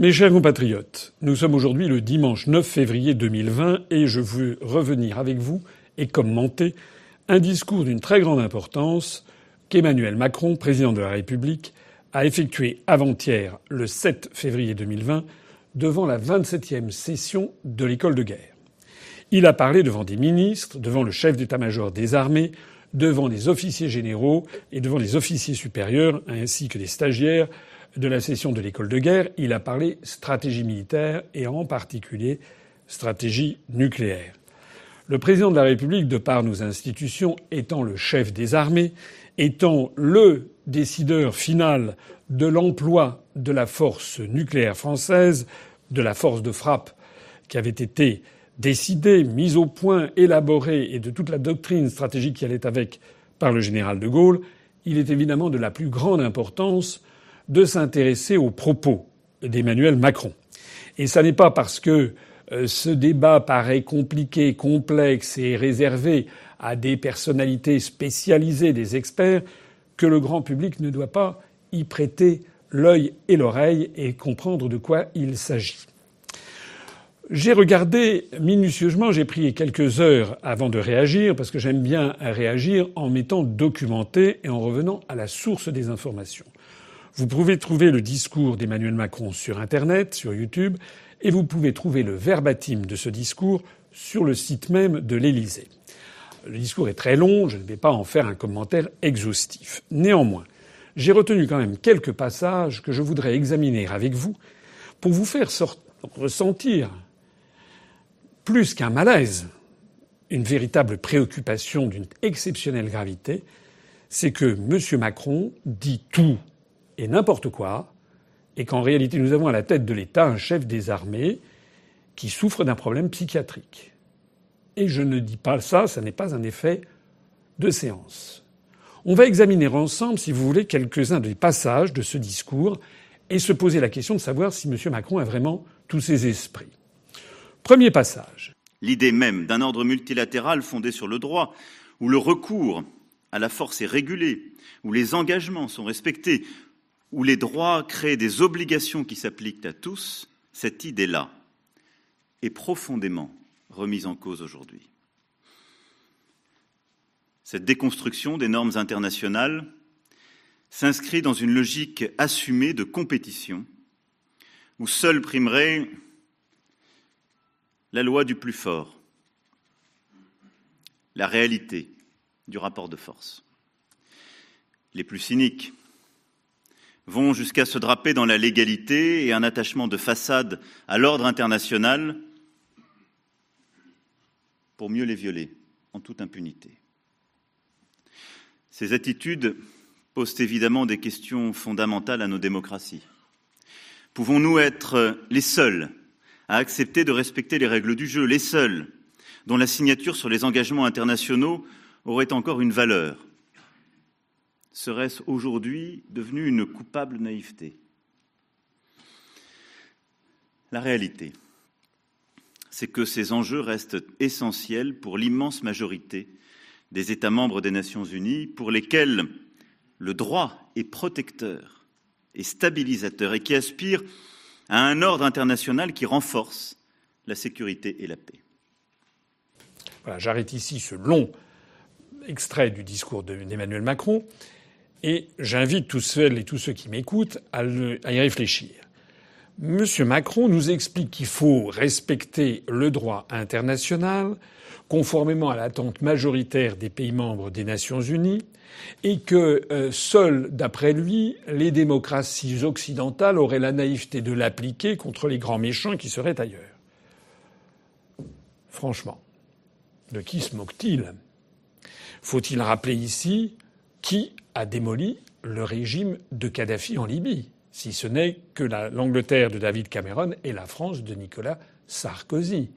Mes chers compatriotes, nous sommes aujourd'hui le dimanche 9 février 2020 et je veux revenir avec vous et commenter un discours d'une très grande importance qu'Emmanuel Macron, président de la République, a effectué avant-hier, le 7 février 2020, devant la 27e session de l'école de guerre. Il a parlé devant des ministres, devant le chef d'état-major des armées, devant les officiers généraux et devant les officiers supérieurs, ainsi que des stagiaires de la session de l'école de guerre. Il a parlé stratégie militaire et en particulier stratégie nucléaire. Le président de la République, de par nos institutions, étant le chef des armées, étant le décideur final de l'emploi de la force nucléaire française, de la force de frappe qui avait été décidée, mise au point, élaborée et de toute la doctrine stratégique qui allait avec par le général de Gaulle, il est évidemment de la plus grande importance de s'intéresser aux propos d'Emmanuel Macron. Et ça n'est pas parce que euh, ce débat paraît compliqué, complexe et réservé à des personnalités spécialisées, des experts, que le grand public ne doit pas y prêter l'œil et l'oreille et comprendre de quoi il s'agit. J'ai regardé minutieusement, j'ai pris quelques heures avant de réagir, parce que j'aime bien réagir en m'étant documenté et en revenant à la source des informations. Vous pouvez trouver le discours d'Emmanuel Macron sur Internet, sur YouTube, et vous pouvez trouver le verbatim de ce discours sur le site même de l'Élysée. Le discours est très long, je ne vais pas en faire un commentaire exhaustif. Néanmoins, j'ai retenu quand même quelques passages que je voudrais examiner avec vous pour vous faire ressentir plus qu'un malaise, une véritable préoccupation d'une exceptionnelle gravité, c'est que M. Macron dit tout et n'importe quoi, et qu'en réalité nous avons à la tête de l'État un chef des armées qui souffre d'un problème psychiatrique. Et je ne dis pas ça, ça n'est pas un effet de séance. On va examiner ensemble, si vous voulez, quelques-uns des passages de ce discours et se poser la question de savoir si M. Macron a vraiment tous ses esprits. Premier passage. L'idée même d'un ordre multilatéral fondé sur le droit, où le recours à la force est régulé, où les engagements sont respectés, où les droits créent des obligations qui s'appliquent à tous, cette idée-là est profondément remise en cause aujourd'hui. Cette déconstruction des normes internationales s'inscrit dans une logique assumée de compétition où seule primerait la loi du plus fort, la réalité du rapport de force. Les plus cyniques vont jusqu'à se draper dans la légalité et un attachement de façade à l'ordre international pour mieux les violer en toute impunité. Ces attitudes posent évidemment des questions fondamentales à nos démocraties. Pouvons-nous être les seuls à accepter de respecter les règles du jeu, les seuls dont la signature sur les engagements internationaux aurait encore une valeur? Serait-ce aujourd'hui devenu une coupable naïveté? La réalité, c'est que ces enjeux restent essentiels pour l'immense majorité des États membres des Nations Unies, pour lesquels le droit est protecteur et stabilisateur et qui aspirent à un ordre international qui renforce la sécurité et la paix. Voilà, j'arrête ici ce long extrait du discours d'Emmanuel Macron et j'invite tous celles et tous ceux qui m'écoutent à, y réfléchir. M. Macron nous explique qu'il faut respecter le droit international, conformément à l'attente majoritaire des pays membres des Nations Unies, et que euh, d'après lui, les démocraties occidentales auraient la naïveté de l'appliquer contre les grands méchants qui seraient ailleurs. Franchement, de qui se moque-t-il? Faut-il rappeler ici qui a démoli le régime de Kadhafi en Libye si ce n'est que l'Angleterre de David Cameron et la France de Nicolas Sarkozy,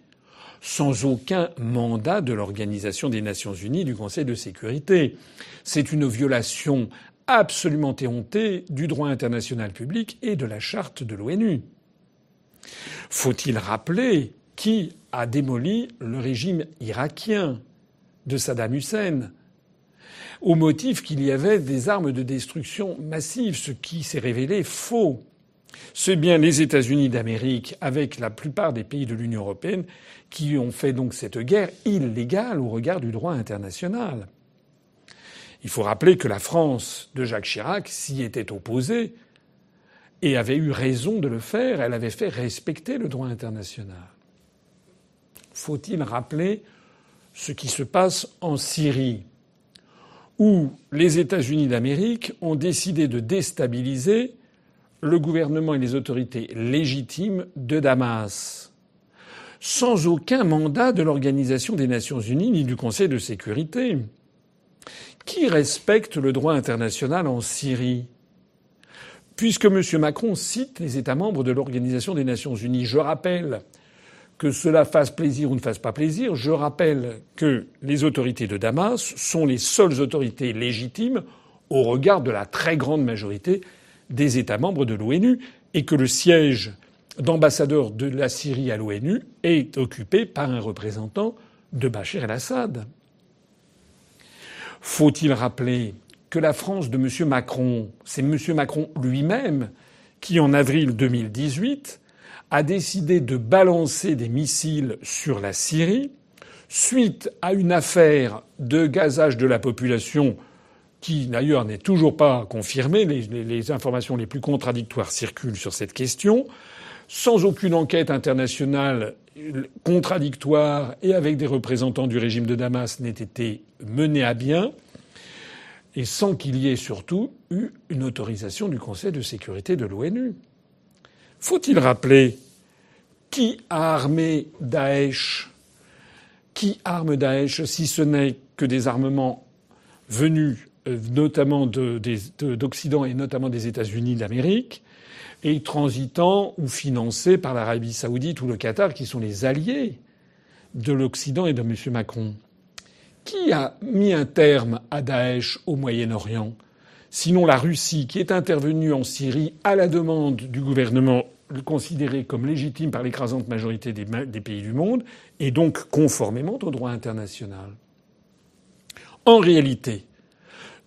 sans aucun mandat de l'Organisation des Nations Unies du Conseil de sécurité. C'est une violation absolument éhontée du droit international public et de la charte de l'ONU. Faut-il rappeler qui a démoli le régime irakien de Saddam Hussein au motif qu'il y avait des armes de destruction massive, ce qui s'est révélé faux. c'est bien les États-Unis d'Amérique, avec la plupart des pays de l'Union européenne, qui ont fait donc cette guerre illégale au regard du droit international. Il faut rappeler que la France de Jacques Chirac s'y était opposée et avait eu raison de le faire. Elle avait fait respecter le droit international. Faut-il rappeler ce qui se passe en Syrie, où les États-Unis d'Amérique ont décidé de déstabiliser le gouvernement et les autorités légitimes de Damas, sans aucun mandat de l'Organisation des Nations Unies ni du Conseil de sécurité. Qui respecte le droit international en Syrie Puisque M. Macron cite les États membres de l'Organisation des Nations Unies, je rappelle que cela fasse plaisir ou ne fasse pas plaisir, je rappelle que les autorités de Damas sont les seules autorités légitimes au regard de la très grande majorité des États membres de l'ONU et que le siège d'ambassadeur de la Syrie à l'ONU est occupé par un représentant de Bachar el-Assad. Faut-il rappeler que la France de M. Macron, c'est M. Macron lui-même qui, en avril 2018, a décidé de balancer des missiles sur la Syrie suite à une affaire de gazage de la population qui d'ailleurs n'est toujours pas confirmé. Les, les, informations les plus contradictoires circulent sur cette question, sans aucune enquête internationale contradictoire et avec des représentants du régime de Damas n'ait été menée à bien, et sans qu'il y ait surtout eu une autorisation du Conseil de sécurité de l'ONU. Faut-il rappeler qui a armé Daesh? Qui arme Daesh si ce n'est que des armements venus euh, notamment d'Occident et notamment des États-Unis d'Amérique, et transitant ou financés par l'Arabie saoudite ou le Qatar, qui sont les alliés de l'Occident et de M. Macron. Qui a mis un terme à Daesh au Moyen-Orient? Sinon la Russie, qui est intervenue en Syrie à la demande du gouvernement considéré comme légitime par l'écrasante majorité des pays du monde, et donc conformément au droit international. En réalité,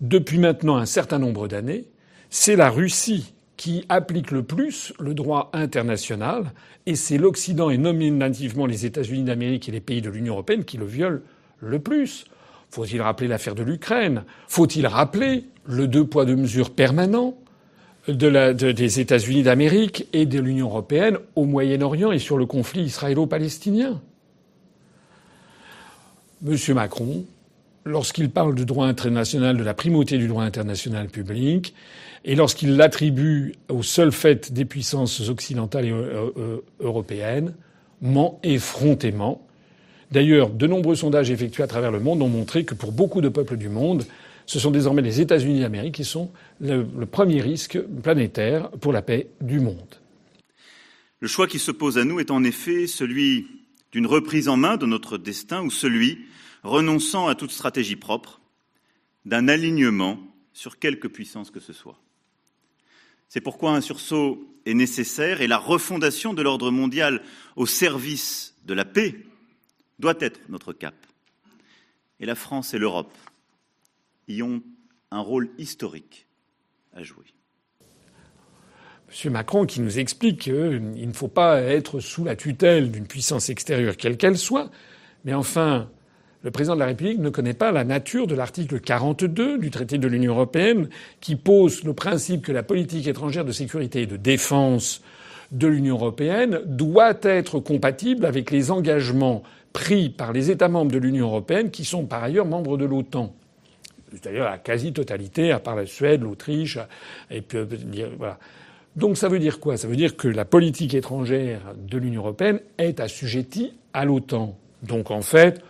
depuis maintenant un certain nombre d'années, c'est la Russie qui applique le plus le droit international, et c'est l'Occident et nominativement les États-Unis d'Amérique et les pays de l'Union européenne qui le violent le plus. Faut-il rappeler l'affaire de l'Ukraine? Faut-il rappeler le deux poids deux mesures permanent des États-Unis d'Amérique et de l'Union européenne au Moyen-Orient et sur le conflit israélo-palestinien Monsieur Macron lorsqu'il parle du droit international, de la primauté du droit international public, et lorsqu'il l'attribue au seul fait des puissances occidentales et euh, euh, européennes, ment effrontément. D'ailleurs, de nombreux sondages effectués à travers le monde ont montré que pour beaucoup de peuples du monde, ce sont désormais les États-Unis d'Amérique qui sont le, premier risque planétaire pour la paix du monde. Le choix qui se pose à nous est en effet celui d'une reprise en main de notre destin ou celui renonçant à toute stratégie propre, d'un alignement sur quelque puissance que ce soit. C'est pourquoi un sursaut est nécessaire et la refondation de l'ordre mondial au service de la paix doit être notre cap. Et la France et l'Europe y ont un rôle historique à jouer. M. Macron qui nous explique qu'il ne faut pas être sous la tutelle d'une puissance extérieure, quelle qu'elle soit, mais enfin, le président de la République ne connaît pas la nature de l'article 42 du traité de l'Union européenne qui pose le principe que la politique étrangère de sécurité et de défense de l'Union européenne doit être compatible avec les engagements pris par les États membres de l'Union européenne qui sont par ailleurs membres de l'OTAN. C'est-à-dire la quasi-totalité, à part la Suède, l'Autriche, et puis voilà. Donc ça veut dire quoi? Ça veut dire que la politique étrangère de l'Union européenne est assujettie à l'OTAN. Donc en fait,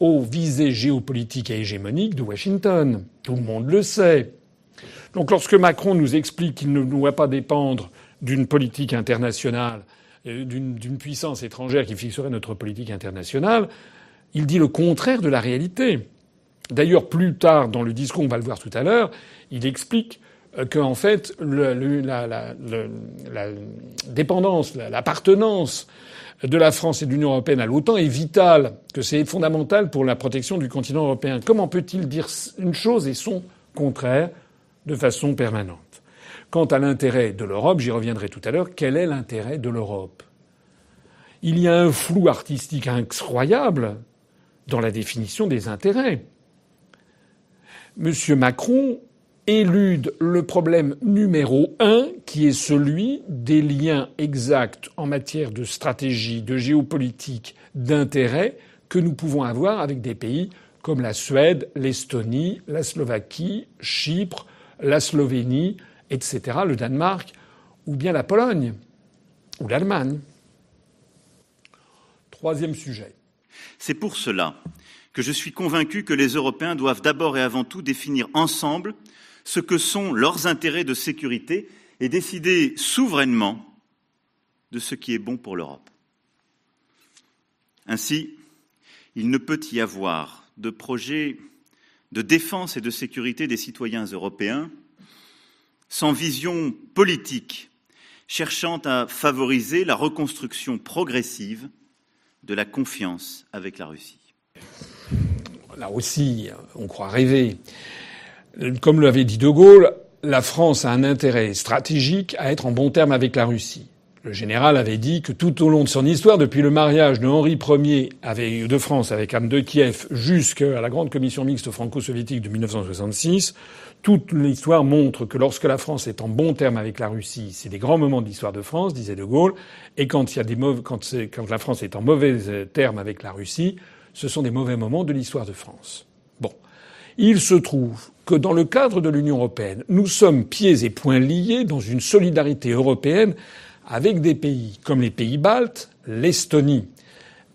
aux visées géopolitiques et hégémoniques de Washington. Tout le monde le sait. Donc lorsque Macron nous explique qu'il ne doit pas dépendre d'une politique internationale, euh, d'une puissance étrangère qui fixerait notre politique internationale, il dit le contraire de la réalité. D'ailleurs, plus tard dans le discours, on va le voir tout à l'heure, il explique euh, qu'en fait, la, la, la, dépendance, l'appartenance de la France et de l'Union européenne à l'OTAN est vital, que c'est fondamental pour la protection du continent européen. Comment peut-il dire une chose et son contraire de façon permanente? Quant à l'intérêt de l'Europe, j'y reviendrai tout à l'heure, quel est l'intérêt de l'Europe? Il y a un flou artistique incroyable dans la définition des intérêts. M. Macron élude le problème numéro un, qui est celui des liens exacts en matière de stratégie, de géopolitique, d'intérêt que nous pouvons avoir avec des pays comme la Suède, l'Estonie, la Slovaquie, Chypre, la Slovénie, etc., le Danemark, ou bien la Pologne, ou l'Allemagne. Troisième sujet. C'est pour cela que je suis convaincu que les Européens doivent d'abord et avant tout définir ensemble ce que sont leurs intérêts de sécurité et décider souverainement de ce qui est bon pour l'Europe. Ainsi, il ne peut y avoir de projet de défense et de sécurité des citoyens européens sans vision politique cherchant à favoriser la reconstruction progressive de la confiance avec la Russie. Là aussi, on croit rêver. Comme l'avait dit De Gaulle, la France a un intérêt stratégique à être en bon terme avec la Russie. Le général avait dit que tout au long de son histoire, depuis le mariage de Henri Ier de France avec Anne de Kiev jusqu'à la grande commission mixte franco-soviétique de 1966, toute l'histoire montre que lorsque la France est en bon terme avec la Russie, c'est des grands moments de l'histoire de France, disait De Gaulle, et quand, quand la France est en mauvais terme avec la Russie, ce sont des mauvais moments de l'histoire de France. Bon. Il se trouve que dans le cadre de l'Union européenne, nous sommes pieds et poings liés dans une solidarité européenne avec des pays comme les pays baltes, l'Estonie,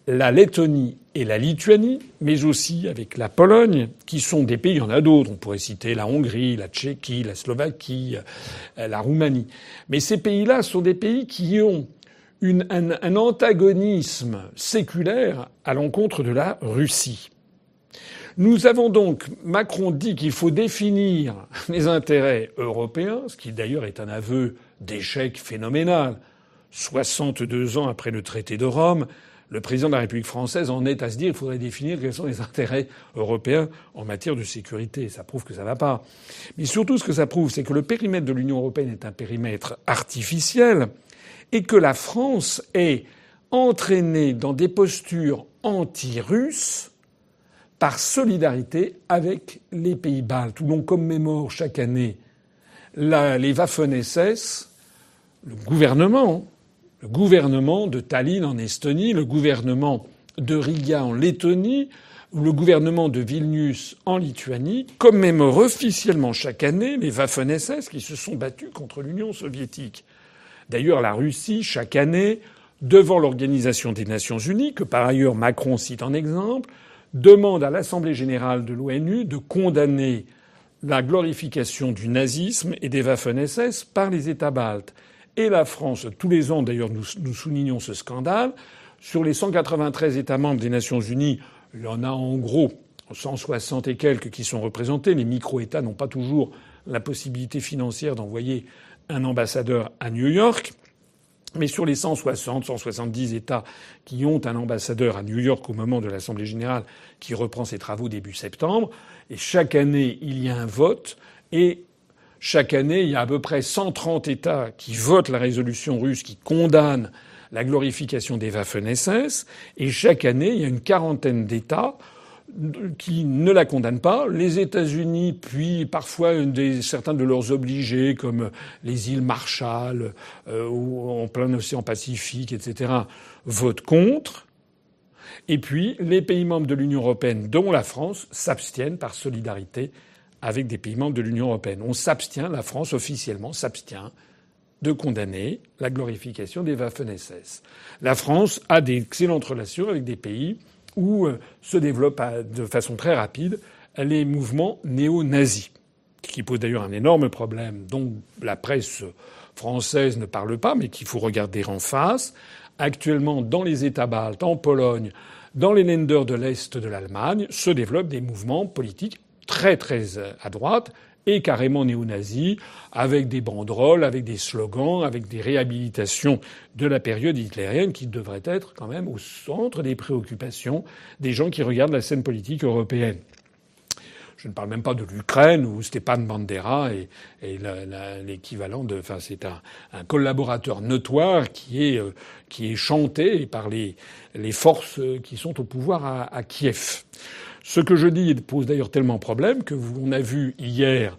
la Lettonie et la Lituanie, mais aussi avec la Pologne, qui sont des pays, il y en a d'autres, on pourrait citer la Hongrie, la Tchéquie, la Slovaquie, euh, la Roumanie. Mais ces pays-là sont des pays qui ont un, un antagonisme séculaire à l'encontre de la Russie. Nous avons donc, Macron dit qu'il faut définir les intérêts européens, ce qui d'ailleurs est un aveu d'échec phénoménal. 62 ans après le traité de Rome, le président de la République française en est à se dire qu'il faudrait définir quels sont les intérêts européens en matière de sécurité. Ça prouve que ça ne va pas. Mais surtout, ce que ça prouve, c'est que le périmètre de l'Union européenne est un périmètre artificiel et que la France est entraînée dans des postures anti-russes par solidarité avec les pays baltes, où l'on commémore chaque année les Waffen-SS, le gouvernement, le gouvernement de Tallinn en Estonie, le gouvernement de Riga en Lettonie, le gouvernement de Vilnius en Lituanie commémore officiellement chaque année les Waffen-SS qui se sont battus contre l'Union soviétique. D'ailleurs, la Russie, chaque année, devant l'Organisation des Nations Unies, que par ailleurs Macron cite en exemple, demande à l'Assemblée générale de l'ONU de condamner la glorification du nazisme et des Waffen-SS par les États baltes. Et la France, tous les ans d'ailleurs, nous, soulignons ce scandale. Sur les 193 États membres des Nations Unies, il y en a en gros 160 et quelques qui sont représentés. Les micro-États n'ont pas toujours la possibilité financière d'envoyer un ambassadeur à New York. Mais sur les 160, 170 États qui ont un ambassadeur à New York au moment de l'Assemblée générale qui reprend ses travaux début septembre, et chaque année il y a un vote, et chaque année il y a à peu près 130 États qui votent la résolution russe qui condamne la glorification des Waffen-SS, et chaque année il y a une quarantaine d'États qui ne la condamnent pas. Les États-Unis, puis parfois certains de leurs obligés, comme les îles Marshall euh, en plein océan Pacifique, etc., votent contre. Et puis les pays membres de l'Union européenne, dont la France, s'abstiennent par solidarité avec des pays membres de l'Union européenne. On s'abstient, la France officiellement s'abstient de condamner la glorification des Waffen-SS. La France a d'excellentes relations avec des pays où euh, se développent de façon très rapide les mouvements néo-nazis, qui posent d'ailleurs un énorme problème dont la presse française ne parle pas, mais qu'il faut regarder en face. Actuellement, dans les États baltes, en Pologne, dans les Länder de l'Est de l'Allemagne, se développent des mouvements politiques très très euh, à droite et carrément néo-nazis, avec des banderoles, avec des slogans, avec des réhabilitations de la période hitlérienne qui devraient être quand même au centre des préoccupations des gens qui regardent la scène politique européenne. Je ne parle même pas de l'Ukraine où Stepan Bandera est, l'équivalent de. Enfin, c'est un, collaborateur notoire qui est, euh, chanté par les, forces qui sont au pouvoir à Kiev. Ce que je dis pose d'ailleurs tellement problème que vous, on a vu hier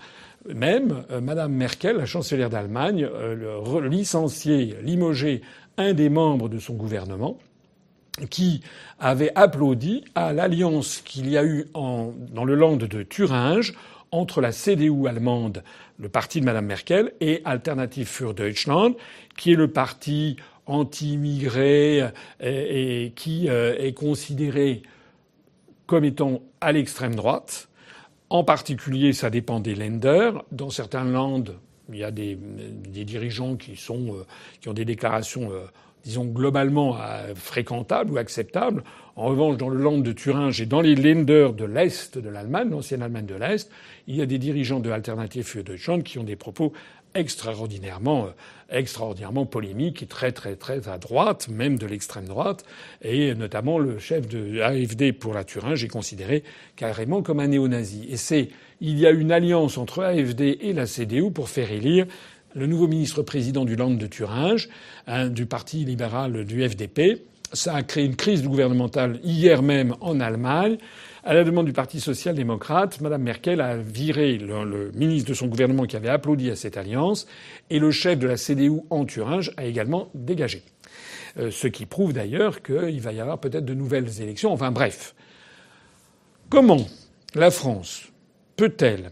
même euh, Madame Merkel, la chancelière d'Allemagne, euh, licencier, limoger un des membres de son gouvernement qui avait applaudi à l'alliance qu'il y a eu dans le land de Thuringe entre la CDU allemande, le parti de Mme Merkel, et Alternative für Deutschland, qui est le parti anti-immigré euh, et, qui est considéré comme étant à l'extrême droite. En particulier, ça dépend des lenders. Dans certains landes, il y a des, dirigeants qui, sont, euh, qui ont des déclarations, euh, disons, globalement euh, fréquentables ou acceptables. En revanche, dans le land de Thuringe et dans les lenders de l'Est de l'Allemagne, l'ancienne Allemagne de l'Est, il y a des dirigeants de Alternative für Deutschland qui ont des propos extraordinairement, euh, extraordinairement polémique et très très très à droite, même de l'extrême droite, et notamment le chef de l'AFD pour la Thuringe est considéré carrément comme un néo-nazi. Et c'est il y a une alliance entre AFD et la CDU pour faire élire le nouveau ministre-président du Land de Thuringe, du parti libéral du FDP. Ça a créé une crise gouvernementale hier même en Allemagne. À la demande du Parti social-démocrate, Mme Merkel a viré le, ministre de son gouvernement qui avait applaudi à cette alliance et le chef de la CDU en Thuringe a également dégagé. Euh, ce qui prouve d'ailleurs qu'il va y avoir peut-être de nouvelles élections. Enfin bref. Comment la France peut-elle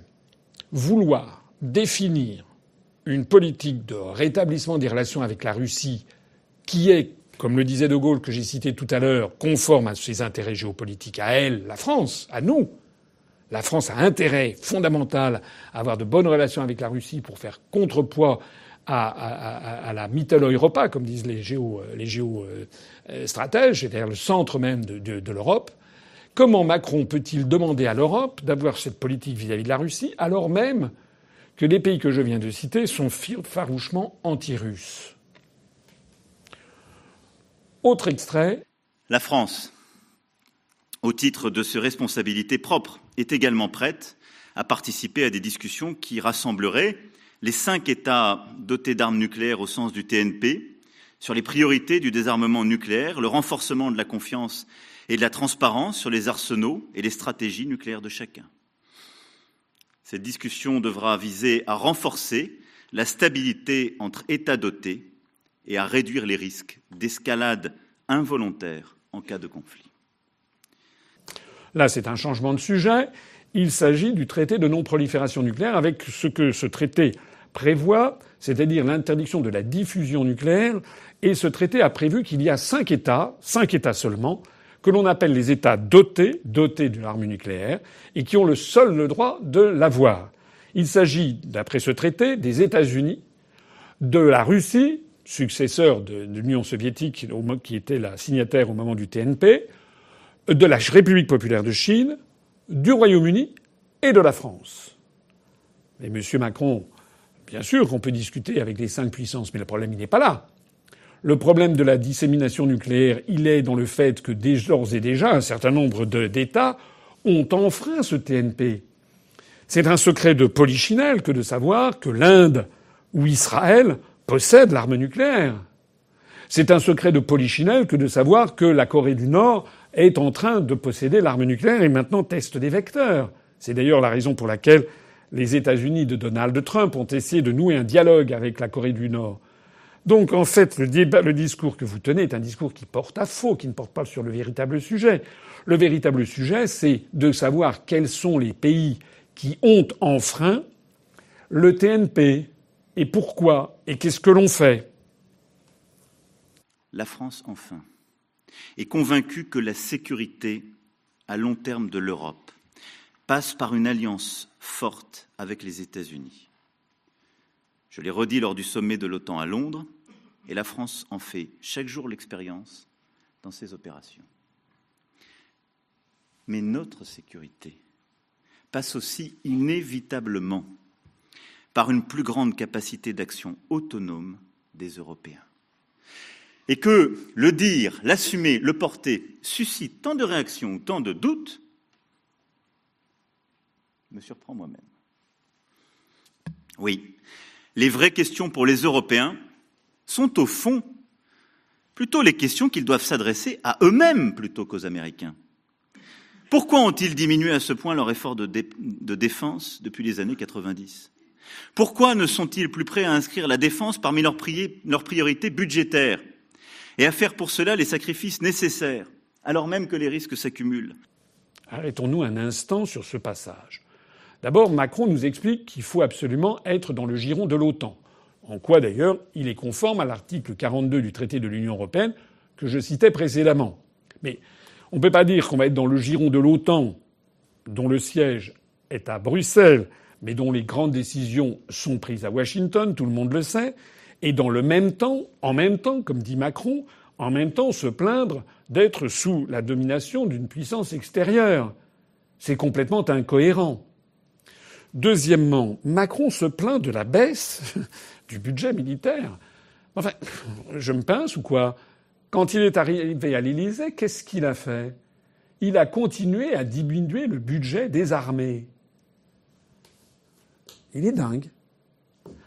vouloir définir une politique de rétablissement des relations avec la Russie qui est comme le disait De Gaulle que j'ai cité tout à l'heure, conforme à ses intérêts géopolitiques, à elle, la France, à nous. La France a intérêt fondamental à avoir de bonnes relations avec la Russie pour faire contrepoids à, la Mittel Europa, comme disent les géo, les géostratèges, c'est-à-dire le centre même de, l'Europe. Comment Macron peut-il demander à l'Europe d'avoir cette politique vis à -vis de la Russie alors même que les pays que je viens de citer sont farouchement anti-russes? Autre extrait. La France, au titre de ses responsabilités propres, est également prête à participer à des discussions qui rassembleraient les cinq États dotés d'armes nucléaires au sens du TNP sur les priorités du désarmement nucléaire, le renforcement de la confiance et de la transparence sur les arsenaux et les stratégies nucléaires de chacun. Cette discussion devra viser à renforcer la stabilité entre États dotés et à réduire les risques d'escalade involontaire en cas de conflit. Là, c'est un changement de sujet. Il s'agit du traité de non-prolifération nucléaire avec ce que ce traité prévoit, c'est-à-dire l'interdiction de la diffusion nucléaire. Et ce traité a prévu qu'il y a cinq États, cinq États seulement, que l'on appelle les États dotés, dotés d'une arme nucléaire, et qui ont le seul le droit de l'avoir. Il s'agit, d'après ce traité, des États-Unis, de la Russie, successeur de, l'Union soviétique, qui était la signataire au moment du TNP, de la République populaire de Chine, du Royaume-Uni et de la France. Mais M. Macron, bien sûr qu'on peut discuter avec les cinq puissances, mais le problème, il n'est pas là. Le problème de la dissémination nucléaire, il est dans le fait que d'ores et déjà, un certain nombre d'États ont enfreint ce TNP. C'est un secret de polichinelle que de savoir que l'Inde ou Israël possède l'arme nucléaire. C'est un secret de polichinelle que de savoir que la Corée du Nord est en train de posséder l'arme nucléaire et maintenant teste des vecteurs. C'est d'ailleurs la raison pour laquelle les États-Unis de Donald Trump ont essayé de nouer un dialogue avec la Corée du Nord. Donc en fait, le, le discours que vous tenez est un discours qui porte à faux, qui ne porte pas sur le véritable sujet. Le véritable sujet, c'est de savoir quels sont les pays qui ont enfreint le TNP, et pourquoi Et qu'est-ce que l'on fait? La France, enfin, est convaincue que la sécurité à long terme de l'Europe passe par une alliance forte avec les États-Unis. Je l'ai redit lors du sommet de l'OTAN à Londres, et la France en fait chaque jour l'expérience dans ses opérations. Mais notre sécurité passe aussi inévitablement par une plus grande capacité d'action autonome des Européens. Et que le dire, l'assumer, le porter suscite tant de réactions, tant de doutes, me surprend moi-même. Oui, les vraies questions pour les Européens sont au fond plutôt les questions qu'ils doivent s'adresser à eux-mêmes plutôt qu'aux Américains. Pourquoi ont-ils diminué à ce point leur effort de, de défense depuis les années 90 Pourquoi ne sont-ils plus prêts à inscrire la défense parmi leurs, priorités budgétaires et à faire pour cela les sacrifices nécessaires, alors même que les risques s'accumulent? Arrêtons-nous un instant sur ce passage. D'abord, Macron nous explique qu'il faut absolument être dans le giron de l'OTAN, en quoi d'ailleurs il est conforme à l'article 42 du traité de l'Union européenne que je citais précédemment. Mais on ne peut pas dire qu'on va être dans le giron de l'OTAN, dont le siège est à Bruxelles, mais dont les grandes décisions sont prises à Washington, tout le monde le sait, et dans le même temps, en même temps, comme dit Macron, en même temps se plaindre d'être sous la domination d'une puissance extérieure. C'est complètement incohérent. Deuxièmement, Macron se plaint de la baisse du budget militaire. Enfin, je me pince ou quoi? Quand il est arrivé à l'Élysée, qu'est-ce qu'il a fait? Il a continué à diminuer le budget des armées. Il est dingue.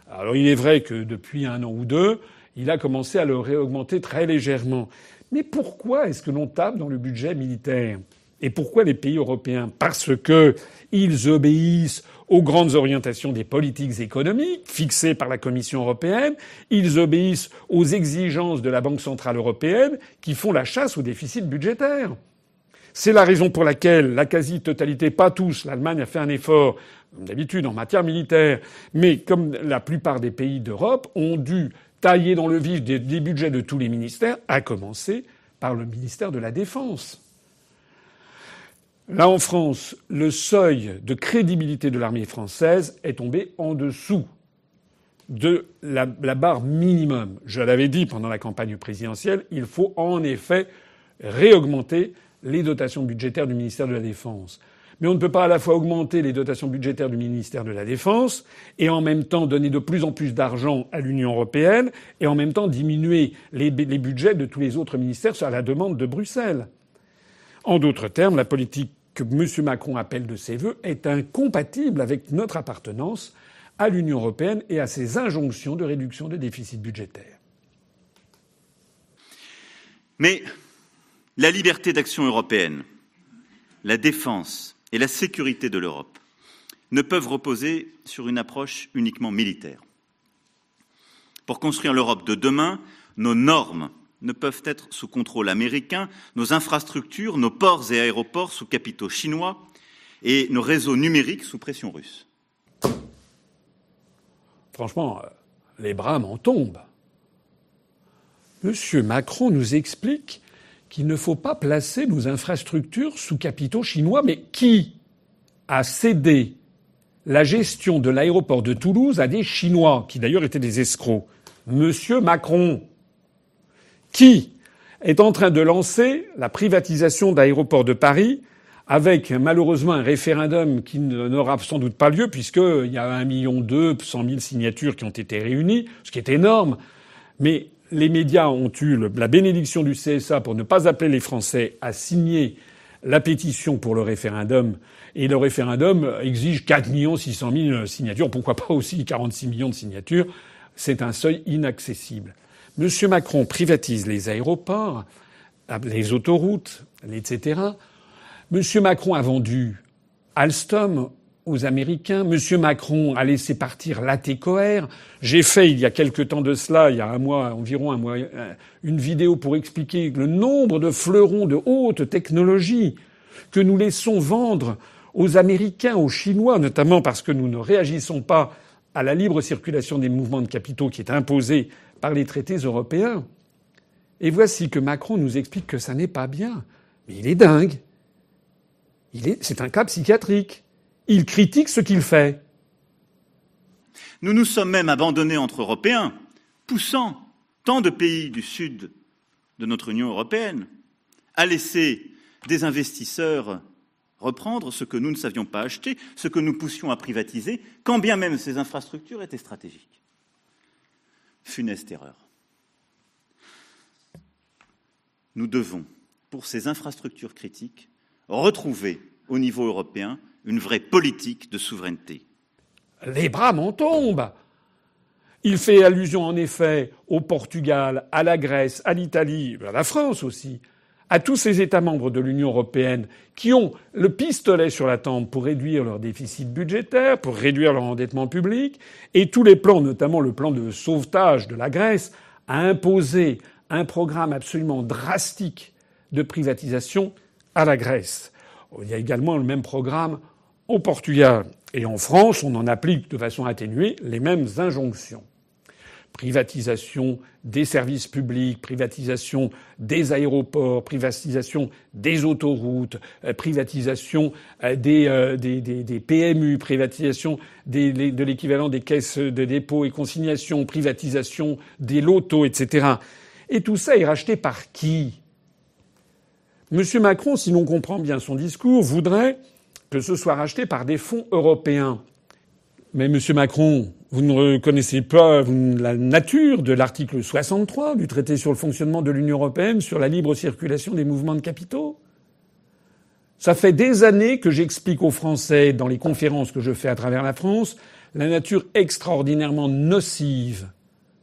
Alors il est vrai que depuis un an ou deux, il a commencé à le réaugmenter très légèrement. Mais pourquoi est-ce que l'on tape dans le budget militaire? Et pourquoi les pays européens? Parce qu'ils obéissent aux grandes orientations des politiques économiques fixées par la Commission européenne, ils obéissent aux exigences de la Banque centrale européenne qui font la chasse au déficit budgétaire. C'est la raison pour laquelle la quasi-totalité, pas tous, l'Allemagne a fait un effort, comme d'habitude, en matière militaire, mais comme la plupart des pays d'Europe, ont dû tailler dans le vif des, budgets de tous les ministères, à commencer par le ministère de la Défense. Là, en France, le seuil de crédibilité de l'armée française est tombé en dessous de la, barre minimum. Je l'avais dit pendant la campagne présidentielle, il faut en effet réaugmenter les dotations budgétaires du ministère de la Défense. Mais on ne peut pas à la fois augmenter les dotations budgétaires du ministère de la Défense et en même temps donner de plus en plus d'argent à l'Union européenne et en même temps diminuer les, budgets de tous les autres ministères à la demande de Bruxelles. En d'autres termes, la politique que M. Macron appelle de ses vœux est incompatible avec notre appartenance à l'Union européenne et à ses injonctions de réduction des déficits budgétaires. Mais la liberté d'action européenne, la défense et la sécurité de l'Europe ne peuvent reposer sur une approche uniquement militaire. Pour construire l'Europe de demain, nos normes ne peuvent être sous contrôle américain, nos infrastructures, nos ports et aéroports sous capitaux chinois et nos réseaux numériques sous pression russe. Franchement, les bras m'en tombent. Monsieur Macron nous explique qu'il ne faut pas placer nos infrastructures sous capitaux chinois, mais qui a cédé la gestion de l'aéroport de Toulouse à des Chinois, qui d'ailleurs étaient des escrocs? Monsieur Macron qui est en train de lancer la privatisation d'aéroports de Paris avec malheureusement un référendum qui n'aura sans doute pas lieu puisqu'il y a un million deux cent mille signatures qui ont été réunies, ce qui est énorme. Mais les médias ont eu la bénédiction du CSA pour ne pas appeler les Français à signer la pétition pour le référendum. Et le référendum exige 4 600 000 signatures. Pourquoi pas aussi 46 millions de signatures? C'est un seuil inaccessible. M. Macron privatise les aéroports, les autoroutes, etc. M. Macron a vendu Alstom aux Américains. M. Macron a laissé partir l'ATCOR. J'ai fait il y a quelque temps de cela, il y a un mois, environ un mois, euh, une vidéo pour expliquer le nombre de fleurons de haute technologie que nous laissons vendre aux Américains, aux Chinois, notamment parce que nous ne réagissons pas à la libre circulation des mouvements de capitaux qui est imposée par les traités européens. Et voici que Macron nous explique que ça n'est pas bien. Mais il est dingue. C'est un cas psychiatrique. Il critique ce qu'il fait. Nous nous sommes même abandonnés entre Européens, poussant tant de pays du sud de notre Union européenne à laisser des investisseurs reprendre ce que nous ne savions pas acheter, ce que nous poussions à privatiser, quand bien même ces infrastructures étaient stratégiques funeste erreur. Nous devons, pour ces infrastructures critiques, retrouver au niveau européen, une vraie politique de souveraineté. Les bras m'en tombent. Il fait allusion en effet au Portugal, à la Grèce, à l'Italie, à la France aussi, à tous ces États membres de l'Union européenne qui ont le pistolet sur la tempe pour réduire leur déficit budgétaire, pour réduire leur endettement public, et tous les plans, notamment le plan de sauvetage de la Grèce, a imposé un programme absolument drastique de privatisation à la Grèce. Il y a également le même programme au Portugal. Et en France, on en applique de façon atténuée les mêmes injonctions privatisation des services publics, privatisation des aéroports, privatisation des autoroutes, euh, privatisation euh, euh, des, des, des, PMU, privatisation de l'équivalent des caisses de dépôt et consignation, privatisation des lotos, etc. Et tout ça est racheté par qui? Monsieur Macron, si l'on comprend bien son discours, voudrait que ce soit racheté par des fonds européens. Mais Monsieur Macron, vous ne reconnaissez pas la nature de l'article 63 du traité sur le fonctionnement de l'Union européenne sur la libre circulation des mouvements de capitaux? Ça fait des années que j'explique aux Français dans les conférences que je fais à travers la France la nature extraordinairement nocive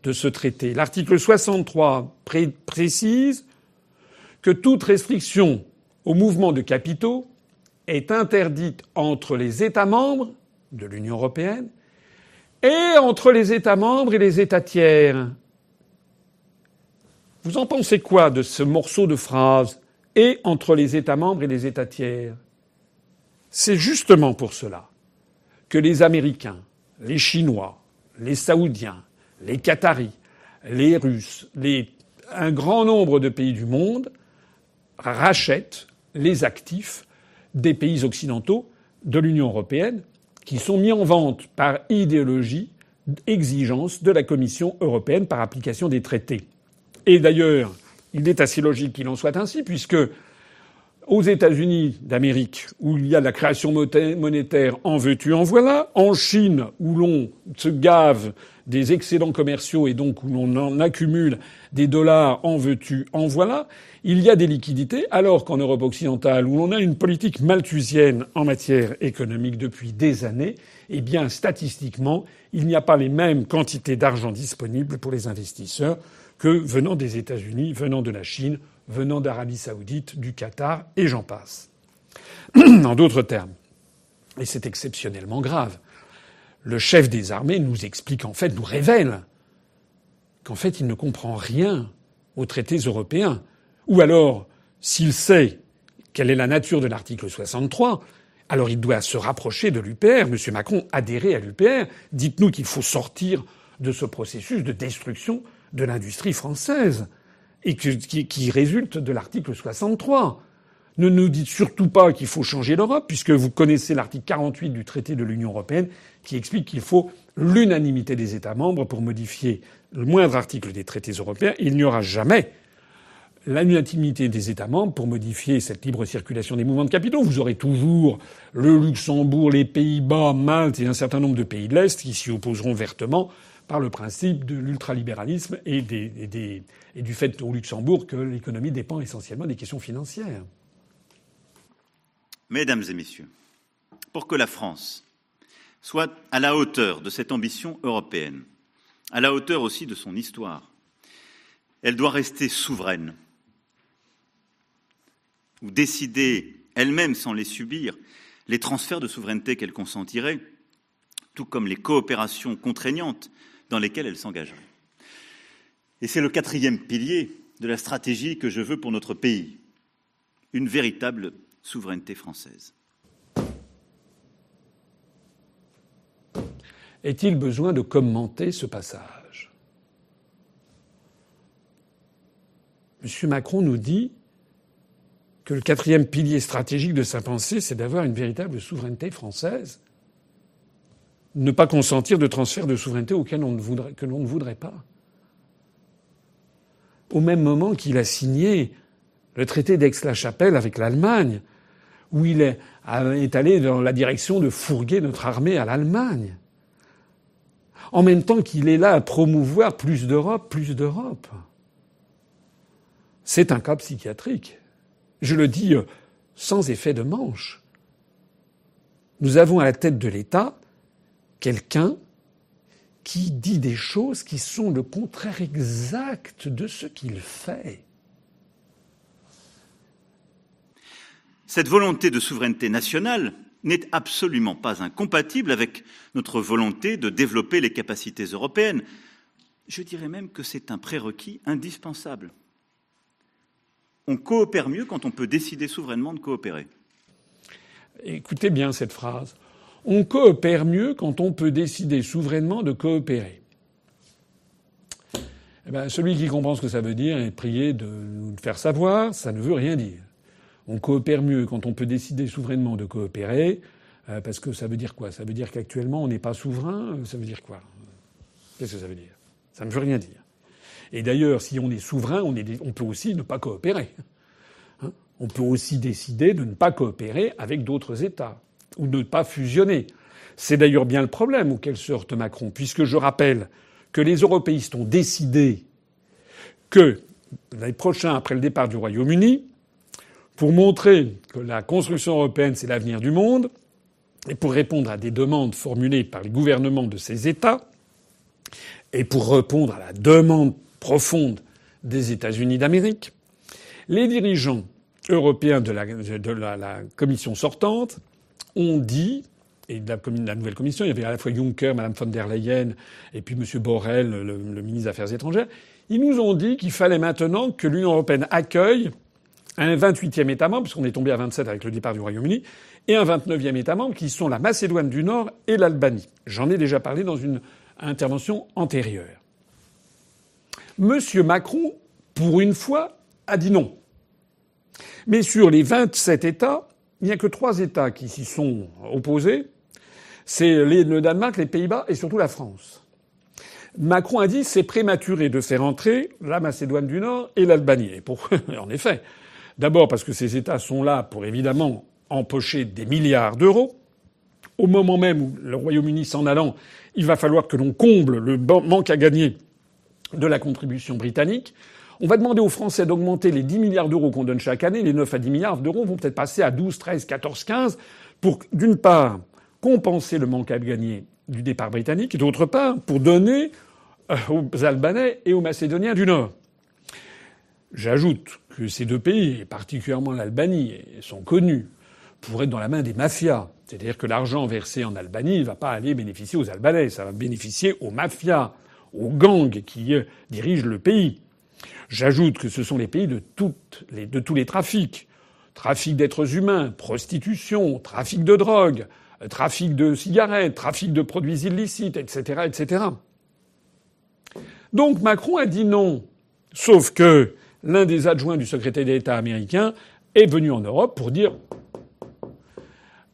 de ce traité. L'article 63 précise que toute restriction au mouvement de capitaux est interdite entre les États membres de l'Union européenne et entre les États membres et les États tiers. Vous en pensez quoi de ce morceau de phrase et entre les États membres et les États tiers C'est justement pour cela que les Américains, les Chinois, les Saoudiens, les Qataris, les Russes, un grand nombre de pays du monde rachètent les actifs des pays occidentaux de l'Union européenne qui sont mis en vente par idéologie, exigence de la Commission européenne par application des traités. Et d'ailleurs, il est assez logique qu'il en soit ainsi, puisque aux États-Unis d'Amérique, où il y a la création monétaire en veux-tu, en voilà, en Chine, où l'on se gave des excédents commerciaux et donc où l'on en accumule des dollars en veux-tu, en voilà, il y a des liquidités, alors qu'en Europe occidentale, où l'on a une politique malthusienne en matière économique depuis des années, eh bien, statistiquement, il n'y a pas les mêmes quantités d'argent disponibles pour les investisseurs que venant des États-Unis, venant de la Chine, venant d'Arabie saoudite, du Qatar, et j'en passe. en d'autres termes, et c'est exceptionnellement grave, le chef des armées nous explique, en fait, nous révèle qu'en fait, il ne comprend rien aux traités européens. Ou alors, s'il sait quelle est la nature de l'article 63, alors il doit se rapprocher de l'UPR. Monsieur Macron adhérer à l'UPR. Dites-nous qu'il faut sortir de ce processus de destruction de l'industrie française et qui, qui résulte de l'article 63. Ne nous dites surtout pas qu'il faut changer l'Europe, puisque vous connaissez l'article 48 du traité de l'Union européenne qui explique qu'il faut l'unanimité des États membres pour modifier le moindre article des traités européens. Il n'y aura jamais l'unanimité des États membres pour modifier cette libre circulation des mouvements de capitaux. Vous aurez toujours le Luxembourg, les Pays-Bas, Malte et un certain nombre de pays de l'Est qui s'y opposeront vertement par le principe de l'ultralibéralisme et, et du fait au Luxembourg que l'économie dépend essentiellement des questions financières. Mesdames et messieurs, pour que la France soit à la hauteur de cette ambition européenne, à la hauteur aussi de son histoire, elle doit rester souveraine ou décider elle-même sans les subir les transferts de souveraineté qu'elle consentirait, tout comme les coopérations contraignantes dans lesquelles elle s'engagerait. Et c'est le quatrième pilier de la stratégie que je veux pour notre pays, une véritable souveraineté française. Est-il besoin de commenter ce passage? M. Macron nous dit que le quatrième pilier stratégique de sa pensée, c'est d'avoir une véritable souveraineté française. Ne pas consentir de transfert de souveraineté auquel on ne voudrait, que l'on ne voudrait pas. Au même moment qu'il a signé le traité d'Aix-la-Chapelle avec l'Allemagne, où il est, allé dans la direction de fourguer notre armée à l'Allemagne. En même temps qu'il est là à promouvoir plus d'Europe, plus d'Europe. C'est un cas psychiatrique. Je le dis euh, sans effet de manche. nous avons à la tête de l'État quelqu'un qui dit des choses qui sont le contraire exact de ce qu'il fait. Cette volonté de souveraineté nationale n'est absolument pas incompatible avec notre volonté de développer les capacités européennes. Je dirais même que c'est un prérequis indispensable. On coopère mieux quand on peut décider souverainement de coopérer. Écoutez bien cette phrase. On coopère mieux quand on peut décider souverainement de coopérer. Eh ben, celui qui comprend ce que ça veut dire est prié de nous faire savoir, ça ne veut rien dire. On coopère mieux quand on peut décider souverainement de coopérer, euh, parce que ça veut dire quoi? Ça veut dire qu'actuellement on n'est pas souverain Ça veut dire quoi? Qu'est-ce que ça veut dire? Ça ne veut rien dire. Et d'ailleurs, si on est souverain, on, on peut aussi ne pas coopérer. Hein on peut aussi décider de ne pas coopérer avec d'autres États ou ne pas fusionner. C'est d'ailleurs bien le problème auquel se heurte Macron, puisque je rappelle que les européistes ont décidé que l'année prochaine, après le départ du Royaume-Uni, pour montrer que la construction européenne, c'est l'avenir du monde, et pour répondre à des demandes formulées par les gouvernements de ces États, et pour répondre à la demande profonde des États-Unis d'Amérique, les dirigeants européens de la, commission sortante ont dit, et de la, nouvelle commission, il y avait à la fois Juncker, Mme von der Leyen, et puis M. Borrell, le, le ministre des Affaires étrangères, ils nous ont dit qu'il fallait maintenant que l'Union européenne accueille un 28e État membre, puisqu'on est tombé à 27 avec le départ du Royaume-Uni, et un 29e État membre, qui sont la Macédoine du Nord et l'Albanie. J'en ai déjà parlé dans une intervention antérieure. Monsieur Macron, pour une fois, a dit non. Mais sur les 27 États, il n'y a que trois États qui s'y sont opposés. C'est le Danemark, les Pays-Bas et surtout la France. Macron a dit c'est prématuré de faire entrer la Macédoine du Nord et l'Albanie. En effet, d'abord parce que ces États sont là pour évidemment empocher des milliards d'euros. Au moment même où le Royaume-Uni s'en allant, il va falloir que l'on comble le manque à gagner de la contribution britannique. On va demander aux Français d'augmenter les 10 milliards d'euros qu'on donne chaque année. Les 9 à 10 milliards d'euros vont peut-être passer à 12, 13, 14, 15 pour, d'une part, compenser le manque à gagner du départ britannique et d'autre part, pour donner euh, aux Albanais et aux Macédoniens du Nord. J'ajoute que ces deux pays, et particulièrement l'Albanie, sont connus pour être dans la main des mafias. C'est-à-dire que l'argent versé en Albanie ne va pas aller bénéficier aux Albanais, ça va bénéficier aux mafias, aux gangs qui euh, dirigent le pays. J'ajoute que ce sont les pays de, tous les trafics. Trafic d'êtres humains, prostitution, trafic de drogue, trafic de cigarettes, trafic de produits illicites, etc. Donc Macron a dit non. Sauf que l'un des adjoints du secrétaire d'État américain est venu en Europe pour dire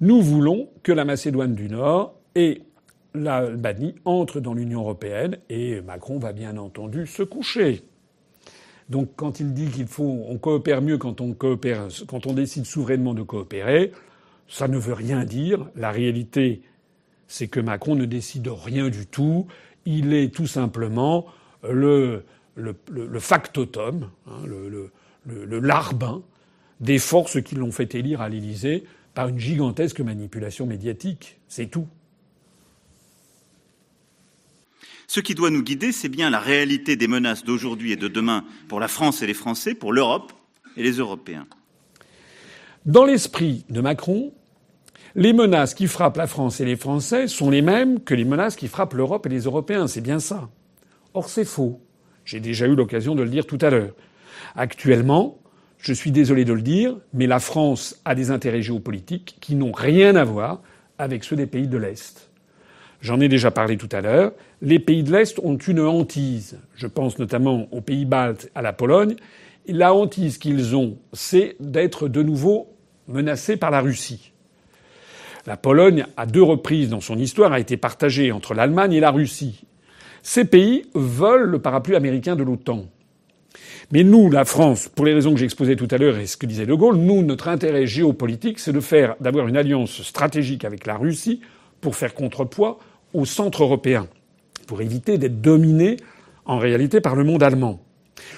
nous voulons que la Macédoine du Nord et l'Albanie entrent dans l'Union européenne et Macron va bien entendu se coucher. Donc quand il dit qu'il faut on coopère mieux quand on coopère quand on décide souverainement de coopérer, ça ne veut rien dire. La réalité, c'est que Macron ne décide rien du tout. Il est tout simplement le, factotum, hein, le, le, larbin des forces qui l'ont fait élire à l'Élysée par une gigantesque manipulation médiatique. C'est tout. Ce qui doit nous guider, c'est bien la réalité des menaces d'aujourd'hui et de demain pour la France et les Français, pour l'Europe et les Européens. Dans l'esprit de Macron, les menaces qui frappent la France et les Français sont les mêmes que les menaces qui frappent l'Europe et les Européens. C'est bien ça. Or, c'est faux. J'ai déjà eu l'occasion de le dire tout à l'heure. Actuellement, je suis désolé de le dire, mais la France a des intérêts géopolitiques qui n'ont rien à voir avec ceux des pays de l'Est. J'en ai déjà parlé tout à l'heure. Les pays de l'Est ont une hantise. Je pense notamment aux pays baltes, à la Pologne. La hantise qu'ils ont, c'est d'être de nouveau menacés par la Russie. La Pologne, à deux reprises dans son histoire, a été partagée entre l'Allemagne et la Russie. Ces pays veulent le parapluie américain de l'OTAN. Mais nous, la France, pour les raisons que j'exposais tout à l'heure et ce que disait De Gaulle, nous, notre intérêt géopolitique, c'est de faire, d'avoir une alliance stratégique avec la Russie pour faire contrepoids au centre européen, pour éviter d'être dominé en réalité par le monde allemand.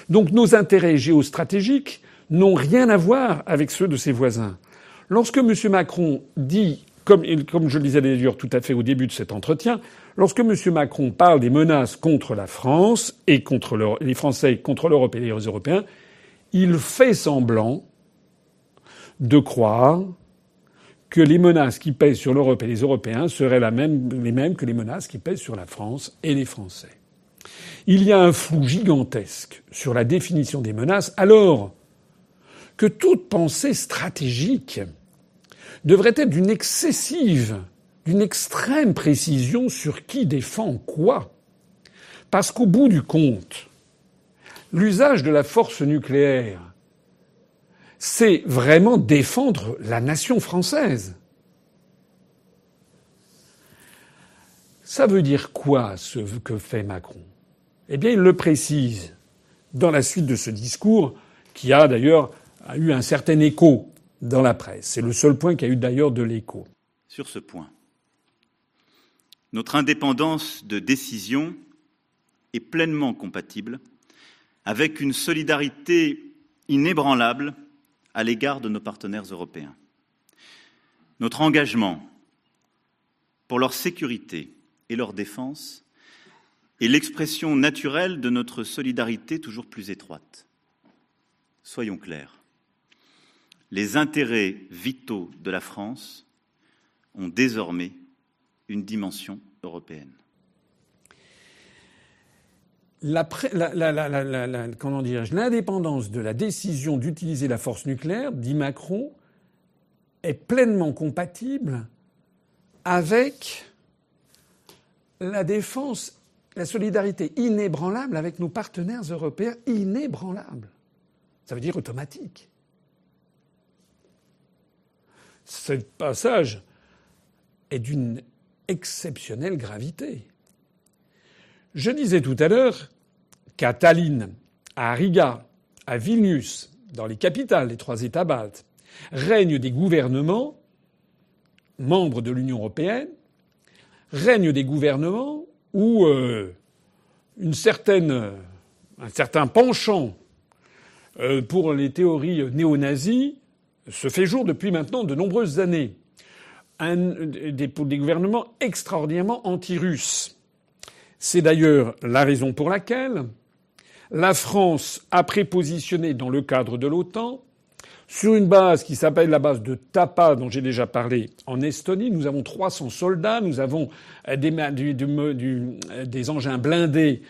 Donc nos intérêts géostratégiques n'ont rien à voir avec ceux de ses voisins. Lorsque M. Macron dit comme, je le disais d'ailleurs tout à fait au début de cet entretien, lorsque M. Macron parle des menaces contre la France et contre les Français contre l'Europe et les Européens, il fait semblant de croire que les menaces qui pèsent sur l'Europe et les Européens seraient les mêmes que les menaces qui pèsent sur la France et les Français. Il y a un flou gigantesque sur la définition des menaces, alors que toute pensée stratégique devrait être d'une excessive, d'une extrême précision sur qui défend quoi. Parce qu'au bout du compte, l'usage de la force nucléaire, c'est vraiment défendre la nation française. Ça veut dire quoi ce que fait Macron? Eh bien, il le précise dans la suite de ce discours, qui a d'ailleurs eu un certain écho dans la presse. C'est le seul point qui a eu d'ailleurs de l'écho. Sur ce point, notre indépendance de décision est pleinement compatible avec une solidarité inébranlable à l'égard de nos partenaires européens. Notre engagement pour leur sécurité et leur défense est l'expression naturelle de notre solidarité toujours plus étroite. Soyons clairs les intérêts vitaux de la France ont désormais une dimension européenne. L'indépendance de la décision d'utiliser la force nucléaire, dit Macron, est pleinement compatible avec la défense, la solidarité inébranlable avec nos partenaires européens, inébranlable. Ça veut dire automatique ce passage est d'une exceptionnelle gravité. Je disais tout à l'heure qu'à à Riga, à Vilnius, dans les capitales des trois États baltes, règnent des gouvernements membres de l'Union européenne, règnent des gouvernements où euh, une certaine, un certain penchant euh, pour les théories néo-nazies se fait jour depuis maintenant de nombreuses années. Des gouvernements extraordinairement anti-russes. C'est d'ailleurs la raison pour laquelle la France a prépositionné dans le cadre de l'OTAN sur une base qui s'appelle la base de Tapa, dont j'ai déjà parlé en Estonie. Nous avons 300 soldats, nous avons des, des engins blindés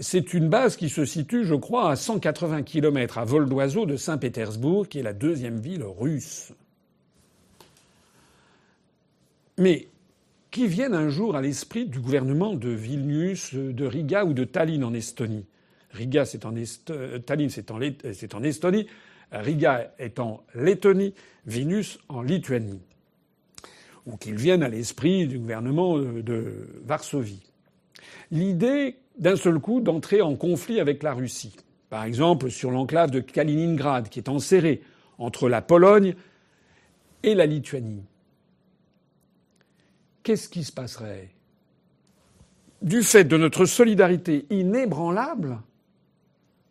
c'est une base qui se situe, je crois, à 180 km à vol d'oiseau de Saint-Pétersbourg, qui est la deuxième ville russe. Mais qui viennent un jour à l'esprit du gouvernement de Vilnius, de Riga ou de Tallinn en Estonie? Riga, c'est en Tallinn, c'est en, Estonie. Riga est en Lettonie. Vilnius en Lituanie. Ou qu'ils viennent à l'esprit du gouvernement de Varsovie. L'idée d'un seul coup d'entrer en conflit avec la Russie. Par exemple, sur l'enclave de Kaliningrad, qui est enserrée entre la Pologne et la Lituanie. Qu'est-ce qui se passerait? Du fait de notre solidarité inébranlable,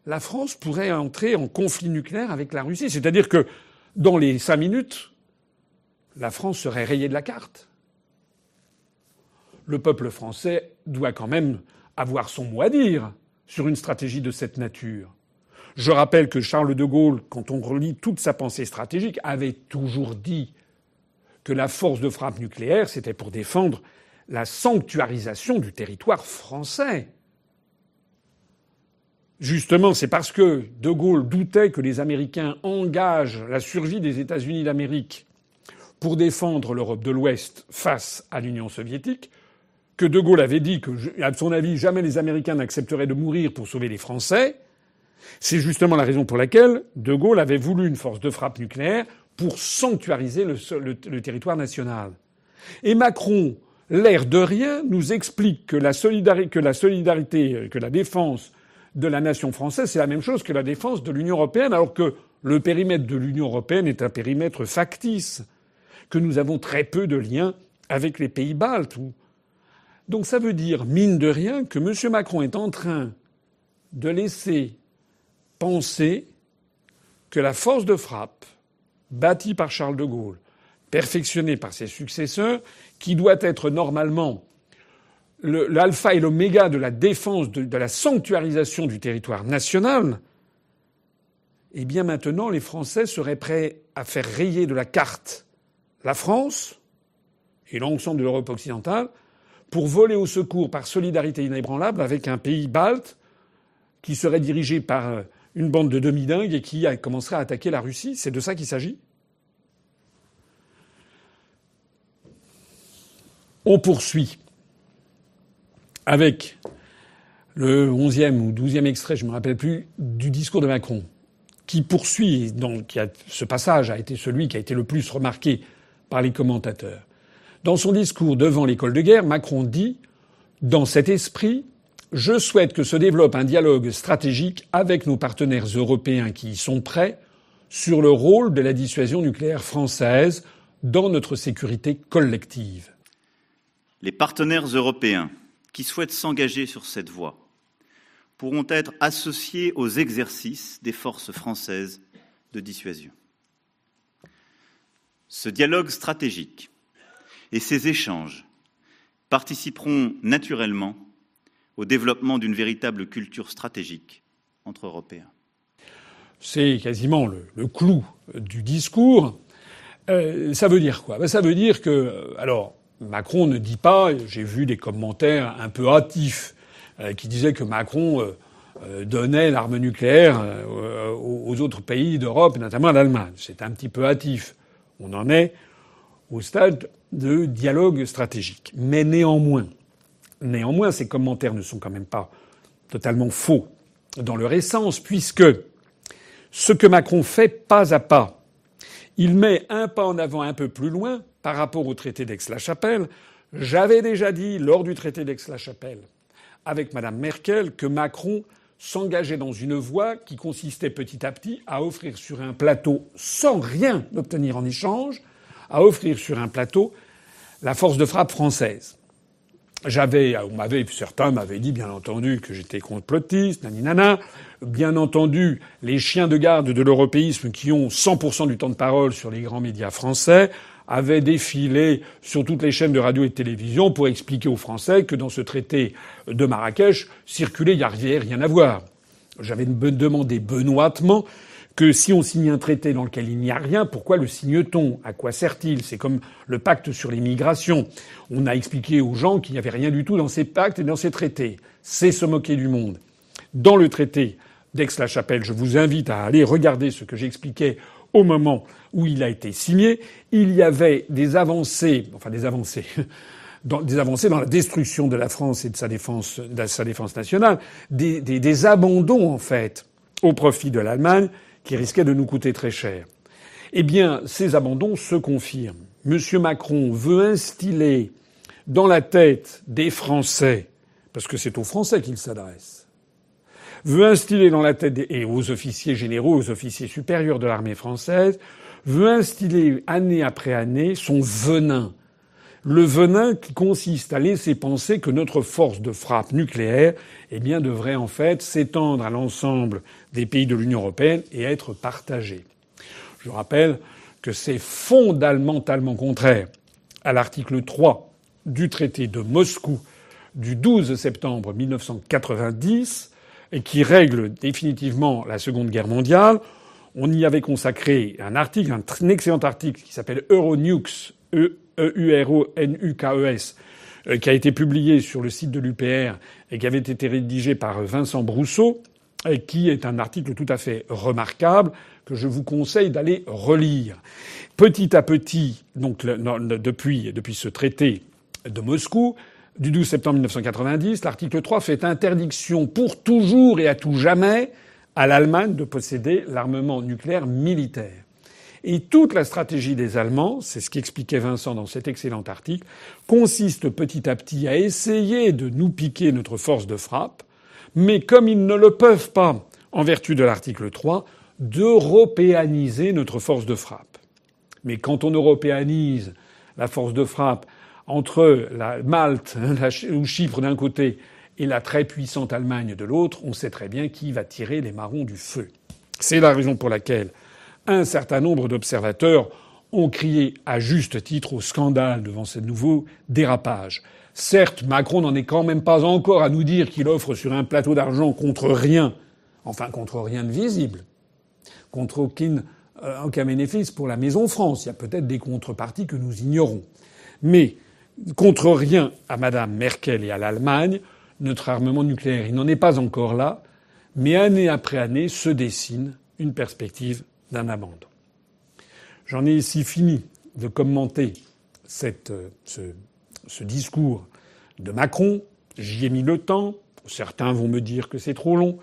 la France pourrait entrer en conflit nucléaire avec la Russie. C'est-à-dire que dans les cinq minutes, la France serait rayée de la carte. Le peuple français doit quand même avoir son mot à dire sur une stratégie de cette nature. Je rappelle que Charles de Gaulle, quand on relit toute sa pensée stratégique, avait toujours dit que la force de frappe nucléaire, c'était pour défendre la sanctuarisation du territoire français. Justement, c'est parce que De Gaulle doutait que les Américains engagent la survie des États-Unis d'Amérique pour défendre l'Europe de l'Ouest face à l'Union soviétique que De Gaulle avait dit que, à son avis, jamais les Américains n'accepteraient de mourir pour sauver les Français, c'est justement la raison pour laquelle De Gaulle avait voulu une force de frappe nucléaire pour sanctuariser le, territoire national. Et Macron, l'air de rien, nous explique que la, que la solidarité, que la défense de la nation française, c'est la même chose que la défense de l'Union européenne, alors que le périmètre de l'Union européenne est un périmètre factice, que nous avons très peu de liens avec les pays baltes, donc ça veut dire, mine de rien, que M. Macron est en train de laisser penser que la force de frappe bâtie par Charles de Gaulle, perfectionné par ses successeurs, qui doit être normalement l'alpha et l'oméga de la défense, de, la sanctuarisation du territoire national, eh bien maintenant les Français seraient prêts à faire rayer de la carte la France et l'ensemble de l'Europe occidentale pour voler au secours par solidarité inébranlable avec un pays balte qui serait dirigé par une bande de demi-dingues et qui commencerait à attaquer la Russie. C'est de ça qu'il s'agit On poursuit avec le onzième ou douzième extrait, je ne me rappelle plus, du discours de Macron, qui poursuit, donc ce passage a été celui qui a été le plus remarqué par les commentateurs. Dans son discours devant l'école de guerre, Macron dit Dans cet esprit, je souhaite que se développe un dialogue stratégique avec nos partenaires européens qui y sont prêts sur le rôle de la dissuasion nucléaire française dans notre sécurité collective. Les partenaires européens qui souhaitent s'engager sur cette voie pourront être associés aux exercices des forces françaises de dissuasion. Ce dialogue stratégique et ces échanges participeront naturellement au développement d'une véritable culture stratégique entre Européens. C'est quasiment le, clou du discours. Euh, ça veut dire quoi? Ben, Ça veut dire que, alors, Macron ne dit pas, j'ai vu des commentaires un peu hâtifs euh, qui disaient que Macron euh, euh, donnait l'arme nucléaire aux autres pays d'Europe, notamment à l'Allemagne. C'est un petit peu hâtif. On en est au stade de dialogue stratégique. Mais néanmoins, néanmoins, ces commentaires ne sont quand même pas totalement faux dans leur essence, puisque ce que Macron fait pas à pas, il met un pas en avant un peu plus loin par rapport au traité d'Aix-la-Chapelle. J'avais déjà dit lors du traité d'Aix-la-Chapelle avec Mme Merkel que Macron s'engageait dans une voie qui consistait petit à petit à offrir sur un plateau, sans rien obtenir en échange, à offrir sur un plateau la force de frappe française. J'avais, on m'avait, certains m'avaient dit, bien entendu, que j'étais complotiste, naninana. Bien entendu, les chiens de garde de l'européisme qui ont 100% du temps de parole sur les grands médias français avait défilé sur toutes les chaînes de radio et de télévision pour expliquer aux Français que dans ce traité de Marrakech, circuler, il n'y rien à voir. J'avais demandé benoîtement que si on signe un traité dans lequel il n'y a rien, pourquoi le signe-t-on? À quoi sert-il? C'est comme le pacte sur les migrations. On a expliqué aux gens qu'il n'y avait rien du tout dans ces pactes et dans ces traités. C'est se moquer du monde. Dans le traité d'Aix-la-Chapelle, je vous invite à aller regarder ce que j'expliquais au moment où il a été signé, il y avait des avancées, enfin des avancées, dans, des avancées dans la destruction de la France et de sa défense, nationale, des abandons en fait au profit de l'Allemagne qui risquaient de nous coûter très cher. Eh bien, ces abandons se confirment. Monsieur Macron veut instiller dans la tête des Français, parce que c'est aux Français qu'il s'adresse, veut instiller dans la tête des, et aux officiers généraux, aux officiers supérieurs de l'armée française, veut instiller année après année son venin. Le venin qui consiste à laisser penser que notre force de frappe nucléaire, eh bien, devrait en fait s'étendre à l'ensemble des pays de l'Union européenne et être partagée. Je rappelle que c'est fondamentalement contraire à l'article 3 du traité de Moscou du 12 septembre 1990 et qui règle définitivement la Seconde Guerre mondiale. On y avait consacré un article, un excellent article qui s'appelle Euronukes, E-U-R-O-N-U-K-E-S, euh, qui a été publié sur le site de l'UPR et qui avait été rédigé par Vincent Brousseau, et qui est un article tout à fait remarquable que je vous conseille d'aller relire. Petit à petit, donc depuis, depuis ce traité de Moscou, du 12 septembre 1990, l'article 3 fait interdiction pour toujours et à tout jamais à l'Allemagne de posséder l'armement nucléaire militaire. Et toute la stratégie des Allemands, c'est ce qu'expliquait Vincent dans cet excellent article, consiste petit à petit à essayer de nous piquer notre force de frappe, mais comme ils ne le peuvent pas en vertu de l'article 3, d'européaniser notre force de frappe. Mais quand on européanise la force de frappe entre la Malte ou Chypre d'un côté et la très puissante Allemagne de l'autre, on sait très bien qui va tirer les marrons du feu. C'est la raison pour laquelle un certain nombre d'observateurs ont crié à juste titre au scandale devant ce nouveau dérapage. Certes, Macron n'en est quand même pas encore à nous dire qu'il offre sur un plateau d'argent contre rien, enfin contre rien de visible, contre aucun, euh, aucun bénéfice pour la Maison France. Il y a peut-être des contreparties que nous ignorons. Mais contre rien à Madame Merkel et à l'Allemagne, notre armement nucléaire, il n'en est pas encore là, mais année après année se dessine une perspective d'un abandon. J'en ai ici fini de commenter ce discours de Macron. J'y ai mis le temps. Certains vont me dire que c'est trop long,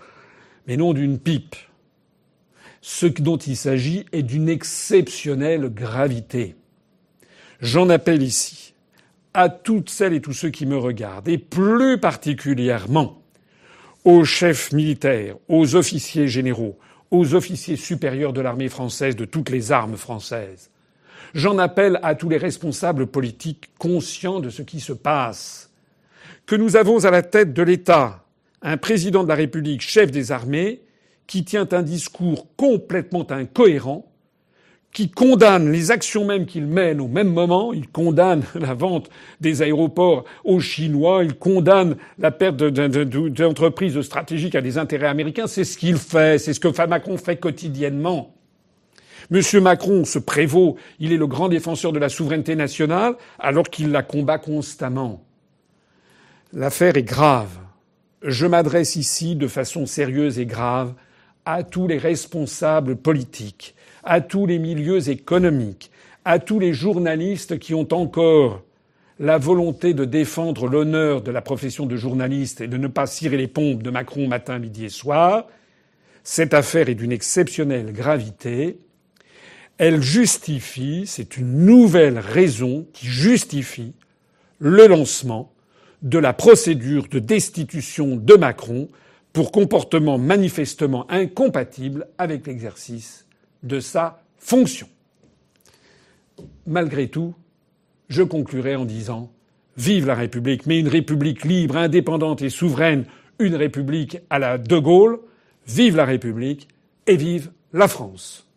mais non d'une pipe. Ce dont il s'agit est d'une exceptionnelle gravité. J'en appelle ici à toutes celles et tous ceux qui me regardent, et plus particulièrement aux chefs militaires, aux officiers généraux, aux officiers supérieurs de l'armée française, de toutes les armes françaises. J'en appelle à tous les responsables politiques conscients de ce qui se passe. Que nous avons à la tête de l'État un président de la République, chef des armées, qui tient un discours complètement incohérent, qui condamne les actions mêmes qu'il mène au même moment. Il condamne la vente des aéroports aux Chinois. Il condamne la perte d'entreprises stratégiques à des intérêts américains. C'est ce qu'il fait. C'est ce que Macron fait quotidiennement. Monsieur Macron se prévaut. Il est le grand défenseur de la souveraineté nationale alors qu'il la combat constamment. L'affaire est grave. Je m'adresse ici de façon sérieuse et grave à tous les responsables politiques à tous les milieux économiques, à tous les journalistes qui ont encore la volonté de défendre l'honneur de la profession de journaliste et de ne pas cirer les pompes de Macron matin, midi et soir. Cette affaire est d'une exceptionnelle gravité. Elle justifie, c'est une nouvelle raison qui justifie le lancement de la procédure de destitution de Macron pour comportement manifestement incompatible avec l'exercice de sa fonction. Malgré tout, je conclurai en disant Vive la République, mais une République libre, indépendante et souveraine, une République à la De Gaulle. Vive la République et vive la France.